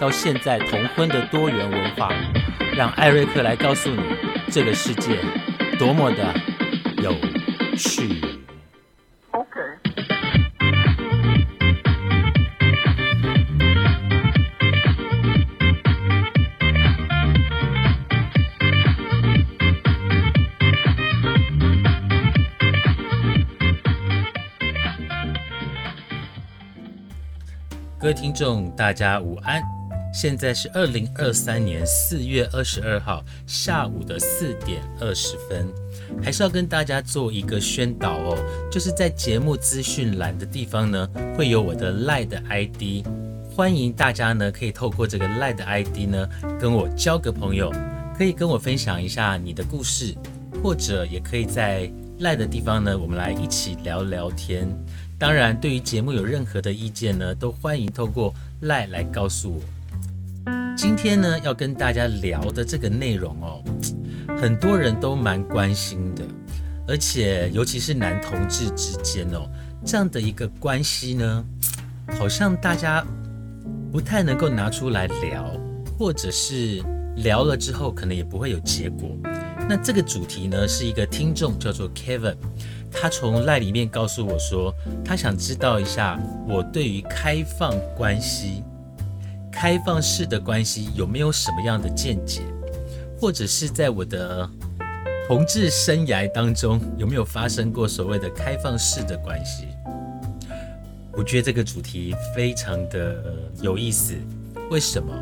到现在同婚的多元文化，让艾瑞克来告诉你，这个世界多么的有趣。各位听众，大家午安！现在是二零二三年四月二十二号下午的四点二十分，还是要跟大家做一个宣导哦，就是在节目资讯栏的地方呢，会有我的赖的 ID，欢迎大家呢可以透过这个赖的 ID 呢跟我交个朋友，可以跟我分享一下你的故事，或者也可以在赖的地方呢，我们来一起聊聊天。当然，对于节目有任何的意见呢，都欢迎透过赖来告诉我。今天呢，要跟大家聊的这个内容哦，很多人都蛮关心的，而且尤其是男同志之间哦，这样的一个关系呢，好像大家不太能够拿出来聊，或者是聊了之后可能也不会有结果。那这个主题呢，是一个听众叫做 Kevin。他从赖里面告诉我说，他想知道一下我对于开放关系、开放式的关系有没有什么样的见解，或者是在我的同志生涯当中有没有发生过所谓的开放式的关系？我觉得这个主题非常的有意思。为什么？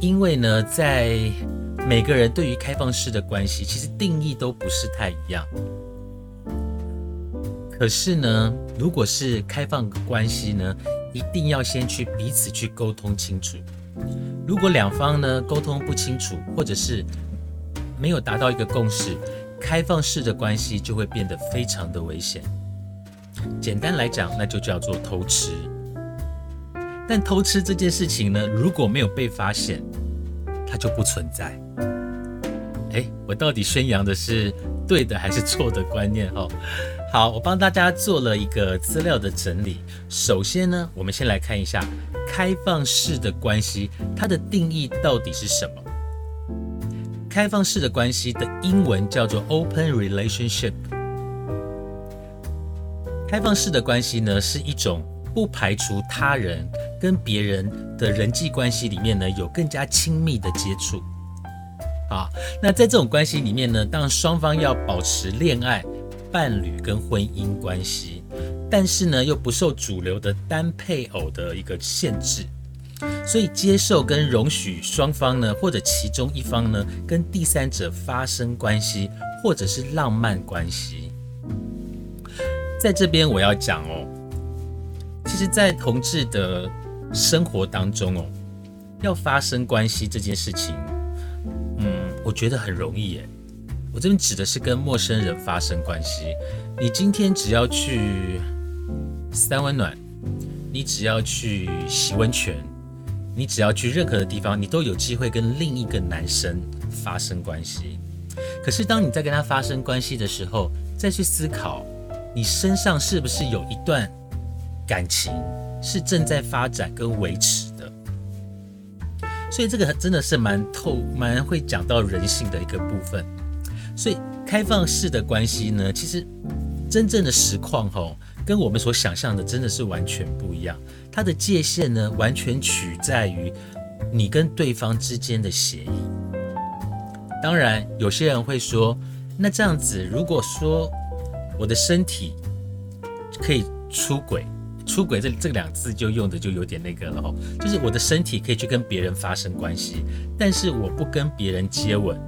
因为呢，在每个人对于开放式的关系，其实定义都不是太一样。可是呢，如果是开放关系呢，一定要先去彼此去沟通清楚。如果两方呢沟通不清楚，或者是没有达到一个共识，开放式的关系就会变得非常的危险。简单来讲，那就叫做偷吃。但偷吃这件事情呢，如果没有被发现，它就不存在。哎，我到底宣扬的是对的还是错的观念？哦？好，我帮大家做了一个资料的整理。首先呢，我们先来看一下开放式的关系，它的定义到底是什么？开放式的关系的英文叫做 open relationship。开放式的关系呢，是一种不排除他人跟别人的人际关系里面呢，有更加亲密的接触。啊，那在这种关系里面呢，当双方要保持恋爱。伴侣跟婚姻关系，但是呢又不受主流的单配偶的一个限制，所以接受跟容许双方呢或者其中一方呢跟第三者发生关系，或者是浪漫关系。在这边我要讲哦，其实，在同志的生活当中哦，要发生关系这件事情，嗯，我觉得很容易耶。我这边指的是跟陌生人发生关系。你今天只要去三温暖，你只要去洗温泉，你只要去任何的地方，你都有机会跟另一个男生发生关系。可是当你在跟他发生关系的时候，再去思考，你身上是不是有一段感情是正在发展跟维持的？所以这个真的是蛮透、蛮会讲到人性的一个部分。所以开放式的关系呢，其实真正的实况哈，跟我们所想象的真的是完全不一样。它的界限呢，完全取在于你跟对方之间的协议。当然，有些人会说，那这样子，如果说我的身体可以出轨，出轨这这两个字就用的就有点那个了哦，就是我的身体可以去跟别人发生关系，但是我不跟别人接吻。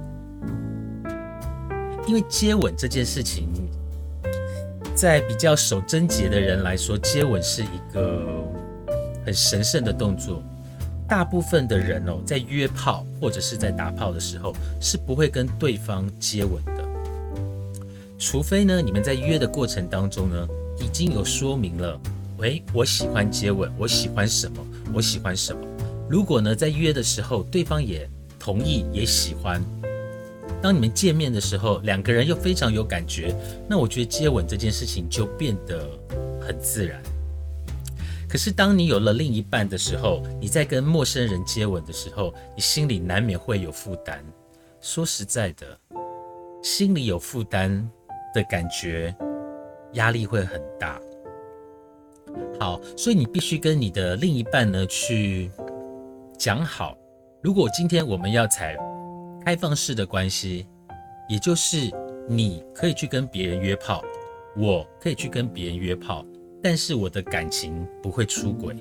因为接吻这件事情，在比较守贞洁的人来说，接吻是一个很神圣的动作。大部分的人哦，在约炮或者是在打炮的时候，是不会跟对方接吻的，除非呢，你们在约的过程当中呢，已经有说明了，喂，我喜欢接吻，我喜欢什么，我喜欢什么。如果呢，在约的时候，对方也同意，也喜欢，当你们见面的时候，两个人又非常有感觉，那我觉得接吻这件事情就变得很自然。可是，当你有了另一半的时候，你在跟陌生人接吻的时候，你心里难免会有负担。说实在的，心里有负担的感觉，压力会很大。好，所以你必须跟你的另一半呢去讲好，如果今天我们要采开放式的关系，也就是你可以去跟别人约炮，我可以去跟别人约炮。但是我的感情不会出轨。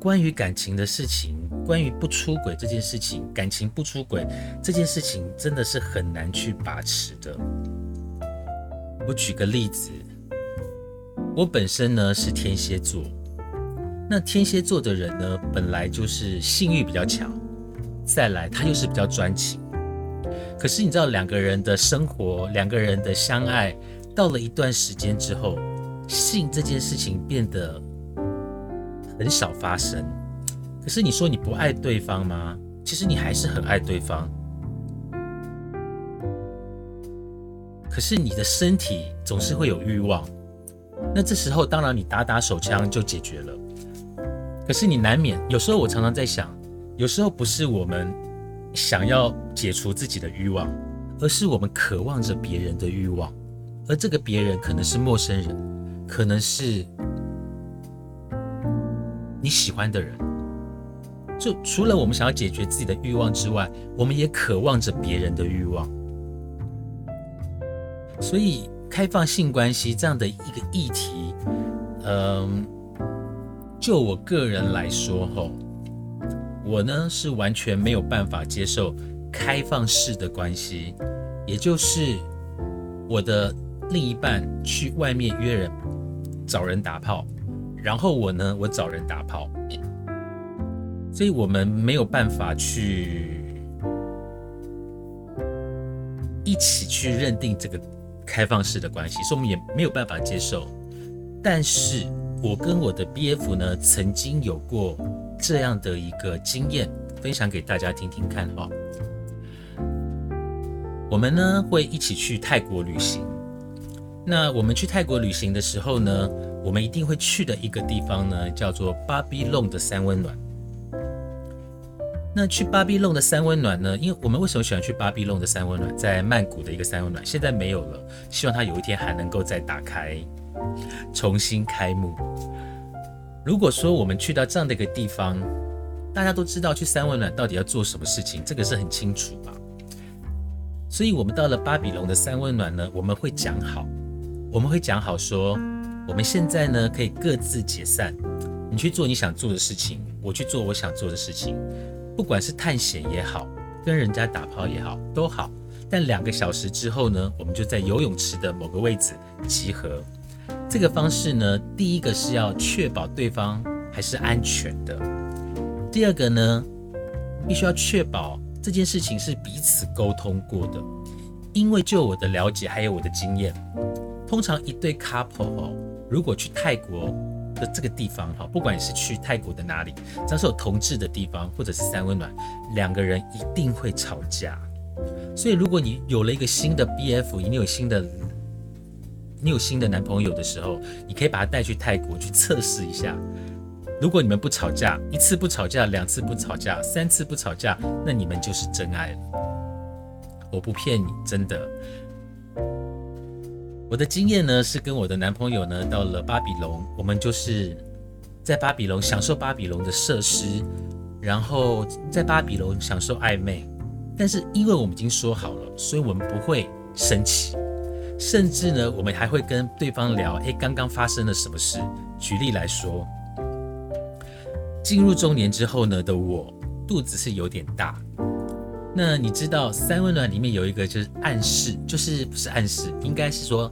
关于感情的事情，关于不出轨这件事情，感情不出轨这件事情真的是很难去把持的。我举个例子，我本身呢是天蝎座，那天蝎座的人呢本来就是性欲比较强，再来他又是比较专情。可是你知道两个人的生活，两个人的相爱，到了一段时间之后。性这件事情变得很少发生，可是你说你不爱对方吗？其实你还是很爱对方，可是你的身体总是会有欲望，那这时候当然你打打手枪就解决了。可是你难免有时候我常常在想，有时候不是我们想要解除自己的欲望，而是我们渴望着别人的欲望，而这个别人可能是陌生人。可能是你喜欢的人，就除了我们想要解决自己的欲望之外，我们也渴望着别人的欲望。所以，开放性关系这样的一个议题，嗯，就我个人来说，吼，我呢是完全没有办法接受开放式的关系，也就是我的另一半去外面约人。找人打炮，然后我呢，我找人打炮，所以我们没有办法去一起去认定这个开放式的关系，所以我们也没有办法接受。但是我跟我的 BF 呢，曾经有过这样的一个经验，分享给大家听听看哈。我们呢会一起去泰国旅行。那我们去泰国旅行的时候呢，我们一定会去的一个地方呢，叫做巴比隆的三温暖。那去巴比隆的三温暖呢，因为我们为什么喜欢去巴比隆的三温暖？在曼谷的一个三温暖，现在没有了，希望它有一天还能够再打开，重新开幕。如果说我们去到这样的一个地方，大家都知道去三温暖到底要做什么事情，这个是很清楚吧？所以我们到了巴比龙的三温暖呢，我们会讲好。我们会讲好说，我们现在呢可以各自解散，你去做你想做的事情，我去做我想做的事情，不管是探险也好，跟人家打炮也好，都好。但两个小时之后呢，我们就在游泳池的某个位置集合。这个方式呢，第一个是要确保对方还是安全的，第二个呢，必须要确保这件事情是彼此沟通过的。因为就我的了解还有我的经验。通常一对 couple 哦，如果去泰国的这个地方哈，不管是去泰国的哪里，只要是有同志的地方或者是三温暖，两个人一定会吵架。所以如果你有了一个新的 BF，你有新的你有新的男朋友的时候，你可以把他带去泰国去测试一下。如果你们不吵架，一次不吵架，两次不吵架，三次不吵架，那你们就是真爱了。我不骗你，真的。我的经验呢，是跟我的男朋友呢到了巴比隆，我们就是在巴比隆享受巴比隆的设施，然后在巴比隆享受暧昧。但是因为我们已经说好了，所以我们不会生气，甚至呢，我们还会跟对方聊：哎，刚刚发生了什么事？举例来说，进入中年之后呢的我，肚子是有点大。那你知道三温暖里面有一个就是暗示，就是不是暗示，应该是说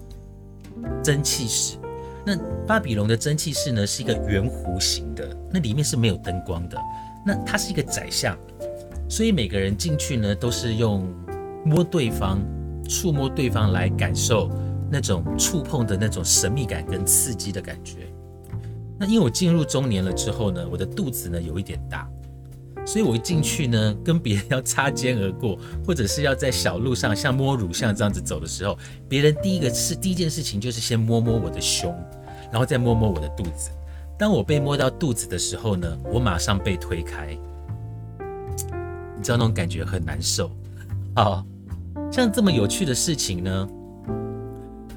蒸汽室。那巴比龙的蒸汽室呢是一个圆弧形的，那里面是没有灯光的。那它是一个窄巷，所以每个人进去呢都是用摸对方、触摸对方来感受那种触碰的那种神秘感跟刺激的感觉。那因为我进入中年了之后呢，我的肚子呢有一点大。所以我一进去呢，跟别人要擦肩而过，或者是要在小路上像摸乳像这样子走的时候，别人第一个是第一件事情就是先摸摸我的胸，然后再摸摸我的肚子。当我被摸到肚子的时候呢，我马上被推开，你知道那种感觉很难受。啊，像这么有趣的事情呢，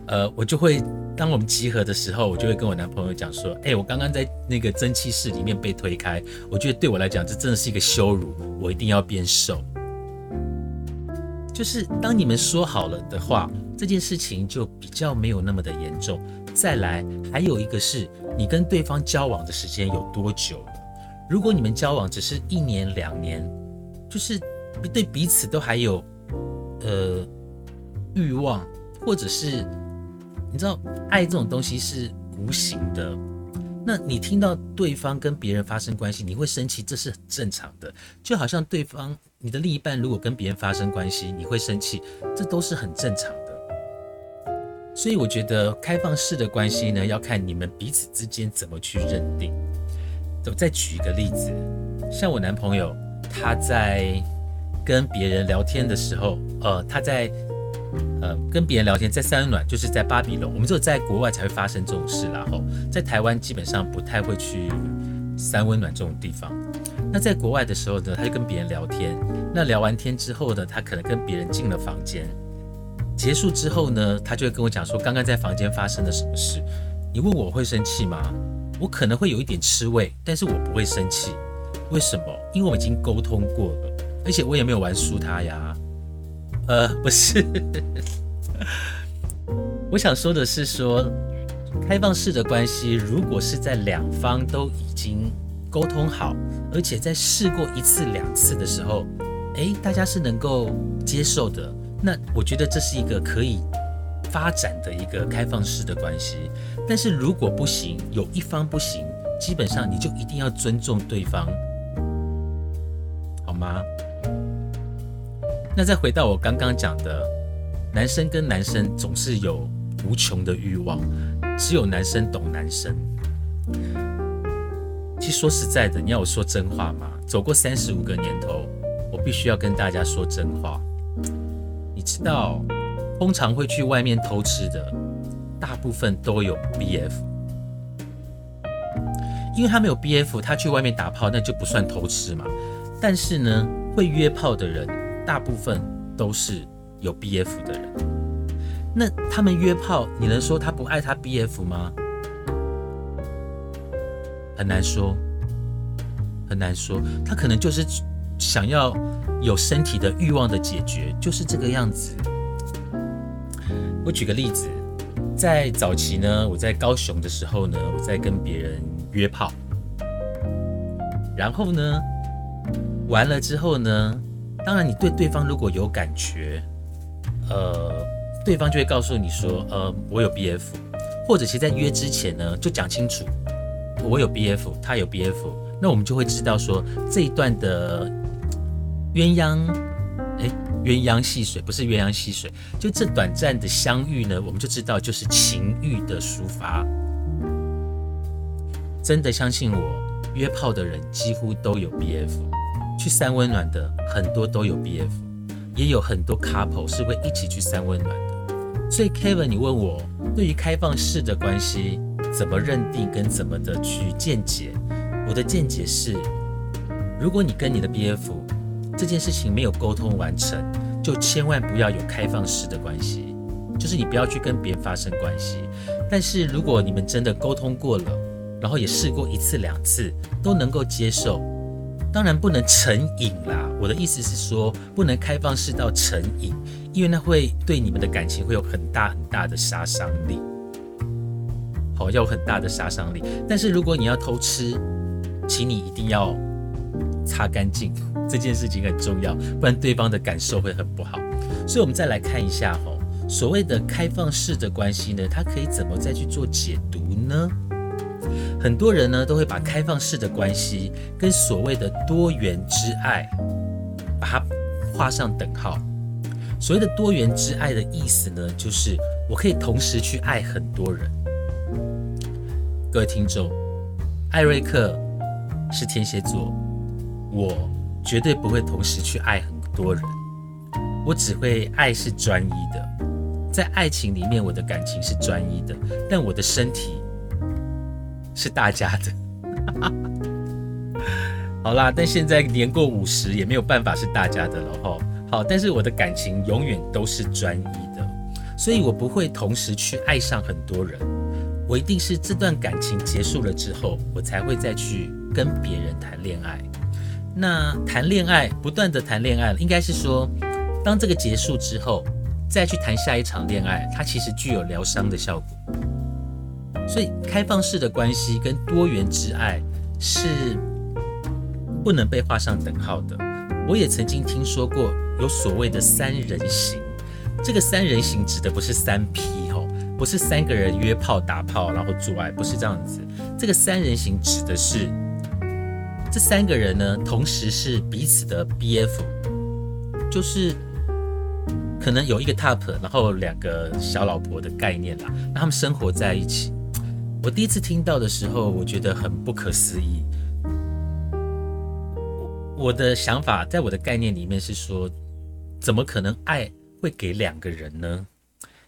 呃，我就会。当我们集合的时候，我就会跟我男朋友讲说：“哎，我刚刚在那个蒸汽室里面被推开，我觉得对我来讲，这真的是一个羞辱，我一定要变瘦。”就是当你们说好了的话，这件事情就比较没有那么的严重。再来，还有一个是你跟对方交往的时间有多久了？如果你们交往只是一年两年，就是对彼此都还有呃欲望，或者是。你知道爱这种东西是无形的，那你听到对方跟别人发生关系，你会生气，这是很正常的。就好像对方你的另一半如果跟别人发生关系，你会生气，这都是很正常的。所以我觉得开放式的关系呢，要看你们彼此之间怎么去认定。我再举一个例子，像我男朋友他在跟别人聊天的时候，呃，他在。呃，跟别人聊天，在三温暖，就是在巴比龙，我们只有在国外才会发生这种事，然后在台湾基本上不太会去三温暖这种地方。那在国外的时候呢，他就跟别人聊天，那聊完天之后呢，他可能跟别人进了房间，结束之后呢，他就会跟我讲说，刚刚在房间发生了什么事。你问我会生气吗？我可能会有一点吃味，但是我不会生气。为什么？因为我已经沟通过了，而且我也没有玩输他呀。呃，不是，我想说的是，说开放式的关系，如果是在两方都已经沟通好，而且在试过一次两次的时候，诶，大家是能够接受的，那我觉得这是一个可以发展的一个开放式的关系。但是如果不行，有一方不行，基本上你就一定要尊重对方，好吗？那再回到我刚刚讲的，男生跟男生总是有无穷的欲望，只有男生懂男生。其实说实在的，你要我说真话吗？走过三十五个年头，我必须要跟大家说真话。你知道，通常会去外面偷吃的，大部分都有 BF，因为他没有 BF，他去外面打炮那就不算偷吃嘛。但是呢，会约炮的人。大部分都是有 BF 的人，那他们约炮，你能说他不爱他 BF 吗？很难说，很难说，他可能就是想要有身体的欲望的解决，就是这个样子。我举个例子，在早期呢，我在高雄的时候呢，我在跟别人约炮，然后呢，完了之后呢。当然，你对对方如果有感觉，呃，对方就会告诉你说，呃，我有 BF，或者其实在约之前呢，就讲清楚，我有 BF，他有 BF，那我们就会知道说这一段的鸳鸯，哎，鸳鸯戏水不是鸳鸯戏水，就这短暂的相遇呢，我们就知道就是情欲的抒发。真的相信我，约炮的人几乎都有 BF。去三温暖的很多都有 BF，也有很多 couple 是会一起去三温暖的。所以 Kevin，你问我对于开放式的关系怎么认定跟怎么的去见解，我的见解是，如果你跟你的 BF 这件事情没有沟通完成，就千万不要有开放式的关系，就是你不要去跟别人发生关系。但是如果你们真的沟通过了，然后也试过一次两次都能够接受。当然不能成瘾啦！我的意思是说，不能开放式到成瘾，因为那会对你们的感情会有很大很大的杀伤力。好，要有很大的杀伤力。但是如果你要偷吃，请你一定要擦干净，这件事情很重要，不然对方的感受会很不好。所以，我们再来看一下吼，所谓的开放式的关系呢，它可以怎么再去做解读呢？很多人呢都会把开放式的关系跟所谓的多元之爱，把它画上等号。所谓的多元之爱的意思呢，就是我可以同时去爱很多人。各位听众，艾瑞克是天蝎座，我绝对不会同时去爱很多人，我只会爱是专一的。在爱情里面，我的感情是专一的，但我的身体是大家的。好啦，但现在年过五十也没有办法是大家的了哈。好，但是我的感情永远都是专一的，所以我不会同时去爱上很多人。我一定是这段感情结束了之后，我才会再去跟别人谈恋爱。那谈恋爱，不断的谈恋爱，应该是说，当这个结束之后，再去谈下一场恋爱，它其实具有疗伤的效果。所以，开放式的关系跟多元之爱是不能被画上等号的。我也曾经听说过有所谓的三人行，这个三人行指的不是三 P 哦，不是三个人约炮打炮然后做爱，不是这样子。这个三人行指的是这三个人呢，同时是彼此的 BF，就是可能有一个 top，然后两个小老婆的概念啦，那他们生活在一起。我第一次听到的时候，我觉得很不可思议。我的想法，在我的概念里面是说，怎么可能爱会给两个人呢？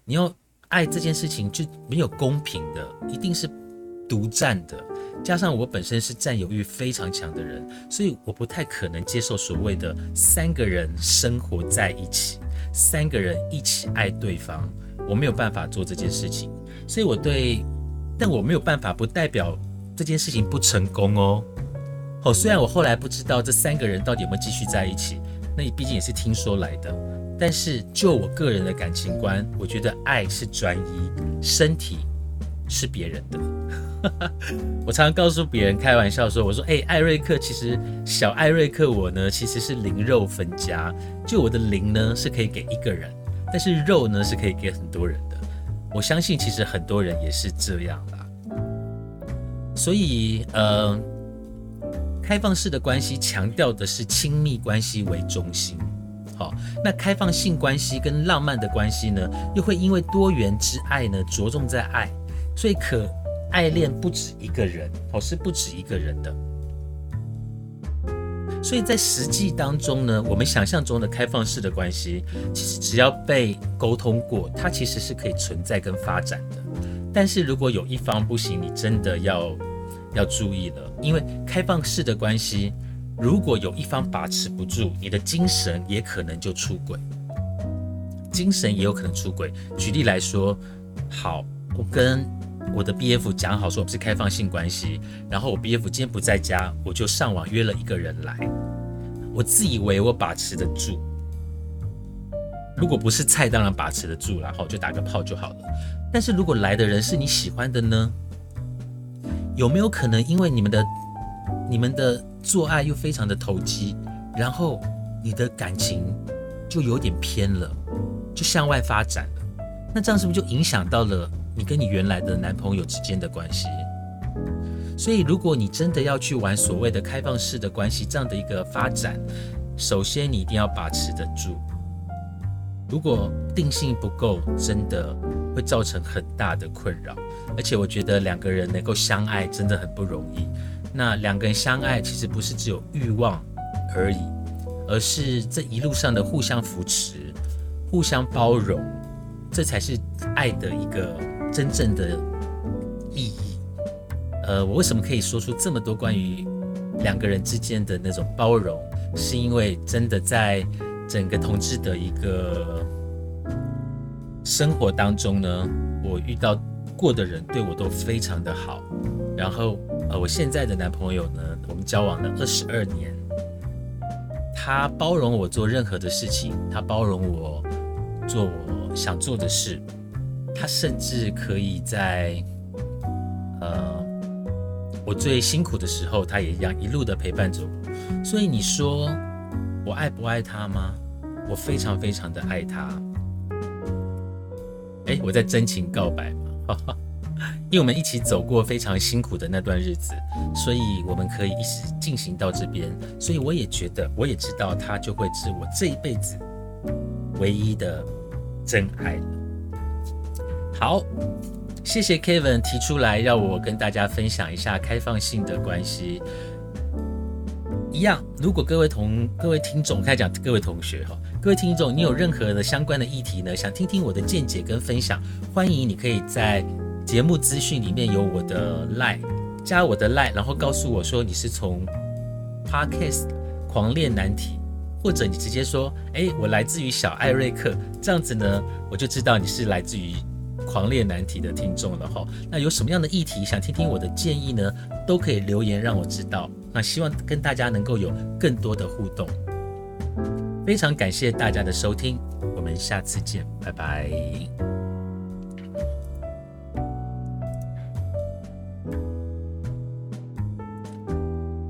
你要爱这件事情就没有公平的，一定是独占的。加上我本身是占有欲非常强的人，所以我不太可能接受所谓的三个人生活在一起，三个人一起爱对方，我没有办法做这件事情。所以我对，但我没有办法，不代表这件事情不成功哦。哦，虽然我后来不知道这三个人到底有没有继续在一起，那你毕竟也是听说来的。但是就我个人的感情观，我觉得爱是专一，身体是别人的。我常常告诉别人开玩笑说：“我说，哎，艾瑞克，其实小艾瑞克我呢，其实是灵肉分家，就我的灵呢是可以给一个人，但是肉呢是可以给很多人。我相信其实很多人也是这样啦。所以，呃。”开放式的关系强调的是亲密关系为中心，好，那开放性关系跟浪漫的关系呢，又会因为多元之爱呢着重在爱，所以可爱恋不止一个人，哦，是不止一个人的。所以在实际当中呢，我们想象中的开放式的关系，其实只要被沟通过，它其实是可以存在跟发展的。但是如果有一方不行，你真的要。要注意了，因为开放式的关系，如果有一方把持不住，你的精神也可能就出轨，精神也有可能出轨。举例来说，好，我跟我的 B F 讲好说我们是开放性关系，然后我 B F 今天不在家，我就上网约了一个人来，我自以为我把持得住，如果不是菜，当然把持得住，然后就打个炮就好了。但是如果来的人是你喜欢的呢？有没有可能，因为你们的、你们的做爱又非常的投机，然后你的感情就有点偏了，就向外发展了？那这样是不是就影响到了你跟你原来的男朋友之间的关系？所以，如果你真的要去玩所谓的开放式的关系这样的一个发展，首先你一定要把持得住。如果定性不够，真的会造成很大的困扰。而且我觉得两个人能够相爱真的很不容易。那两个人相爱其实不是只有欲望而已，而是这一路上的互相扶持、互相包容，这才是爱的一个真正的意义。呃，我为什么可以说出这么多关于两个人之间的那种包容？是因为真的在整个同志的一个生活当中呢，我遇到。过的人对我都非常的好，然后呃，我现在的男朋友呢，我们交往了二十二年，他包容我做任何的事情，他包容我做我想做的事，他甚至可以在呃我最辛苦的时候，他也一样一路的陪伴着我。所以你说我爱不爱他吗？我非常非常的爱他。哎，我在真情告白嘛，因为我们一起走过非常辛苦的那段日子，所以我们可以一直进行到这边。所以我也觉得，我也知道他就会是我这一辈子唯一的真爱。好，谢谢 Kevin 提出来让我跟大家分享一下开放性的关系。一样，如果各位同各位听众，开讲各位同学哈。各位听众，你有任何的相关的议题呢？想听听我的见解跟分享，欢迎你可以在节目资讯里面有我的 line，加我的 line，然后告诉我说你是从 podcast 狂恋难题，或者你直接说，哎，我来自于小艾瑞克，这样子呢，我就知道你是来自于狂烈难题的听众了哈。那有什么样的议题想听听我的建议呢？都可以留言让我知道。那希望跟大家能够有更多的互动。非常感谢大家的收听，我们下次见，拜拜。